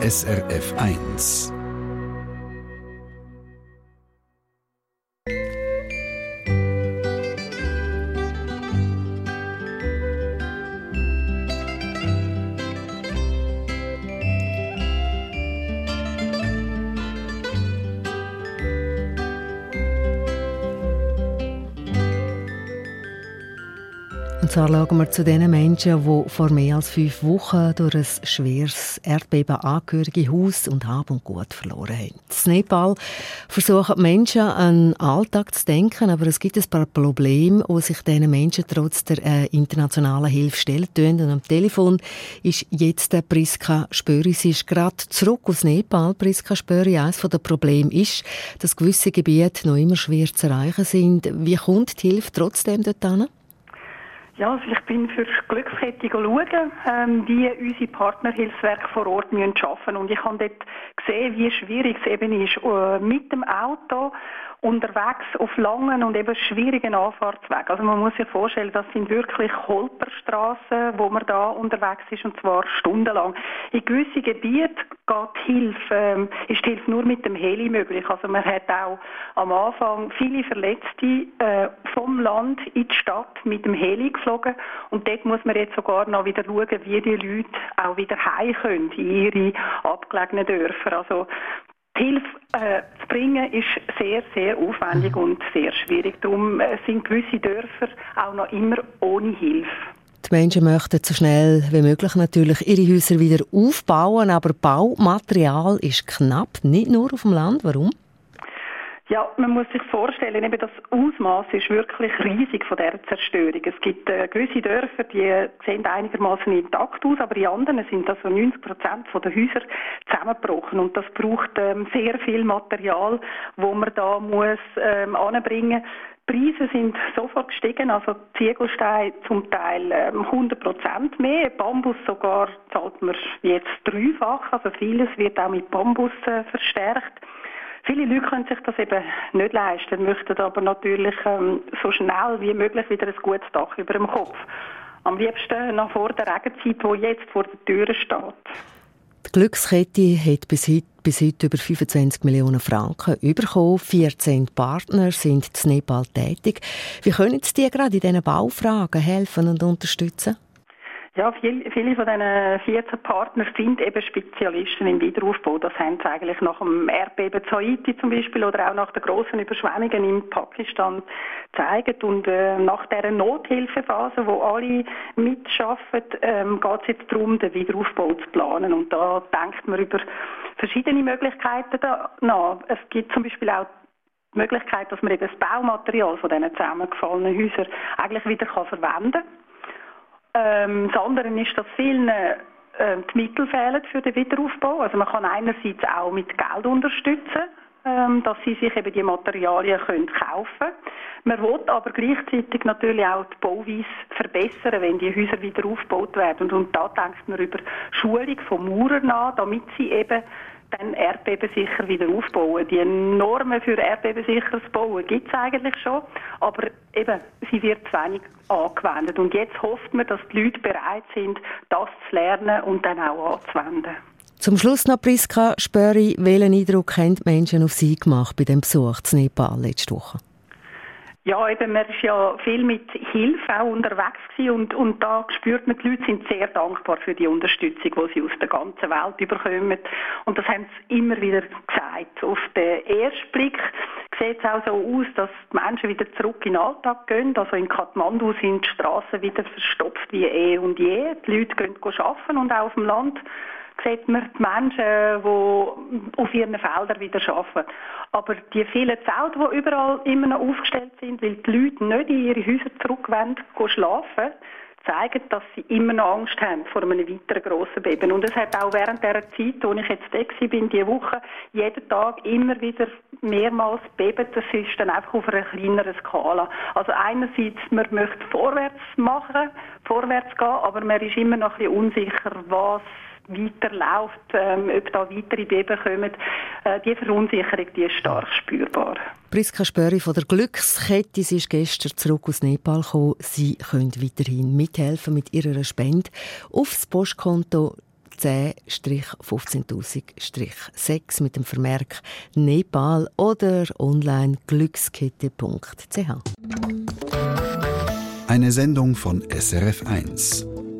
SRF 1. Und zwar schauen wir zu den Menschen, die vor mehr als fünf Wochen durch ein schweres Erdbeben Angehörige Haus und Hab und Gut verloren haben. In Nepal versuchen Menschen an den Alltag zu denken, aber es gibt ein paar Probleme, die sich diesen Menschen trotz der äh, internationalen Hilfe stellen tun. Und am Telefon ist jetzt der Priska Spöri. Sie ist gerade zurück aus Nepal. Priska Spöri, eines der Probleme ist, dass gewisse Gebiete noch immer schwer zu erreichen sind. Wie kommt die Hilfe trotzdem dort hin? Ja, also ich bin für die Glückskette schauen, ähm, wie unsere Partnerhilfswerke vor Ort müssen arbeiten. Und ich habe dort gesehen, wie schwierig es eben ist, äh, mit dem Auto unterwegs auf langen und eben schwierigen Anfahrtswegen. Also man muss sich vorstellen, das sind wirklich Holperstraßen, wo man da unterwegs ist und zwar stundenlang. In gewissen Gebieten geht Hilfe, ähm, ist die Hilfe nur mit dem Heli möglich. Also man hat auch am Anfang viele Verletzte äh, vom Land in die Stadt mit dem Heli geflogen und dort muss man jetzt sogar noch wieder schauen, wie die Leute auch wieder heim können in ihre abgelegenen Dörfer. Also die Hilfe äh, bringen ist sehr, sehr aufwendig mhm. und sehr schwierig. Darum äh, sind gewisse Dörfer auch noch immer ohne Hilfe. Die Menschen möchten so schnell wie möglich natürlich ihre Häuser wieder aufbauen, aber Baumaterial ist knapp, nicht nur auf dem Land. Warum? Ja, man muss sich vorstellen, eben das Ausmaß ist wirklich riesig von der Zerstörung. Es gibt äh, gewisse Dörfer, die sehen einigermaßen intakt aus, aber in anderen sind also 90 Prozent der Häuser zusammengebrochen und das braucht ähm, sehr viel Material, wo man da muss ähm, anbringen. Preise sind sofort gestiegen, also Ziegelsteine zum Teil 100 ähm, Prozent mehr, Bambus sogar zahlt man jetzt dreifach, also vieles wird auch mit Bambus äh, verstärkt. Viele Leute können sich das eben nicht leisten, möchten aber natürlich ähm, so schnell wie möglich wieder ein gutes Dach über dem Kopf. Am liebsten noch vor der Regenzeit, die jetzt vor der Tür steht. Die Glückskette hat bis heute, bis heute über 25 Millionen Franken bekommen. 14 Partner sind in Nepal tätig. Wie können Sie die gerade in diesen Baufragen helfen und unterstützen? Ja, viel, viele von diesen 14 Partnern sind eben Spezialisten im Wiederaufbau. Das haben sie eigentlich nach dem Erdbeben zu Haiti zum Beispiel oder auch nach den großen Überschwemmungen in Pakistan gezeigt. Und äh, nach dieser Nothilfephase, wo alle mitschaffen, ähm, geht es jetzt darum, den Wiederaufbau zu planen. Und da denkt man über verschiedene Möglichkeiten nach. Es gibt zum Beispiel auch die Möglichkeit, dass man eben das Baumaterial von diesen zusammengefallenen Häusern eigentlich wieder verwenden kann ähm, das andere ist, dass vielen äh, die Mittel fehlen für den Wiederaufbau. Also man kann einerseits auch mit Geld unterstützen, ähm, dass sie sich eben die Materialien können kaufen können. Man will aber gleichzeitig natürlich auch die Bauweise verbessern, wenn die Häuser wieder aufgebaut werden. Und, und da denkt man über Schulung von Maurern nach, damit sie eben dann erdbebensicher wieder aufbauen. Die Normen für erdbebensicheres Bauen gibt es eigentlich schon, aber eben, sie wird zu wenig angewendet. Und jetzt hofft man, dass die Leute bereit sind, das zu lernen und dann auch anzuwenden. Zum Schluss noch, Priska Spöri, welchen Eindruck haben die Menschen auf Sie gemacht bei dem Besuch in Nepal letzte Woche? Ja, eben, man ist ja viel mit Hilfe auch unterwegs gewesen und, und da spürt man, die Leute sind sehr dankbar für die Unterstützung, die sie aus der ganzen Welt bekommen. Und das haben sie immer wieder gesagt. Auf den ersten Blick sieht es auch so aus, dass die Menschen wieder zurück in den Alltag gehen. Also in Kathmandu sind die Straßen wieder verstopft wie eh und je. Die Leute gehen arbeiten und auch auf dem Land sieht man die Menschen, die auf ihren Feldern wieder arbeiten. Aber die vielen Zelte, die überall immer noch aufgestellt sind, weil die Leute nicht in ihre Häuser zurückwollen, schlafen, zeigen, dass sie immer noch Angst haben vor einem weiteren grossen Beben. Und es hat auch während der Zeit, wo ich jetzt war, bin, diese Woche, jeden Tag immer wieder mehrmals beben. Das ist dann einfach auf einer kleineren Skala. Also einerseits, man möchte vorwärts machen, vorwärts gehen, aber man ist immer noch ein bisschen unsicher, was weiterläuft, ähm, ob da weitere Beben kommen, äh, die Verunsicherung die ist stark spürbar. Priska Spöri von der Glückskette, sie ist gestern zurück aus Nepal gekommen. Sie können weiterhin mithelfen mit ihrer Spende aufs Postkonto 10-15000-6 mit dem Vermerk Nepal oder online glückskette.ch. Eine Sendung von SRF1.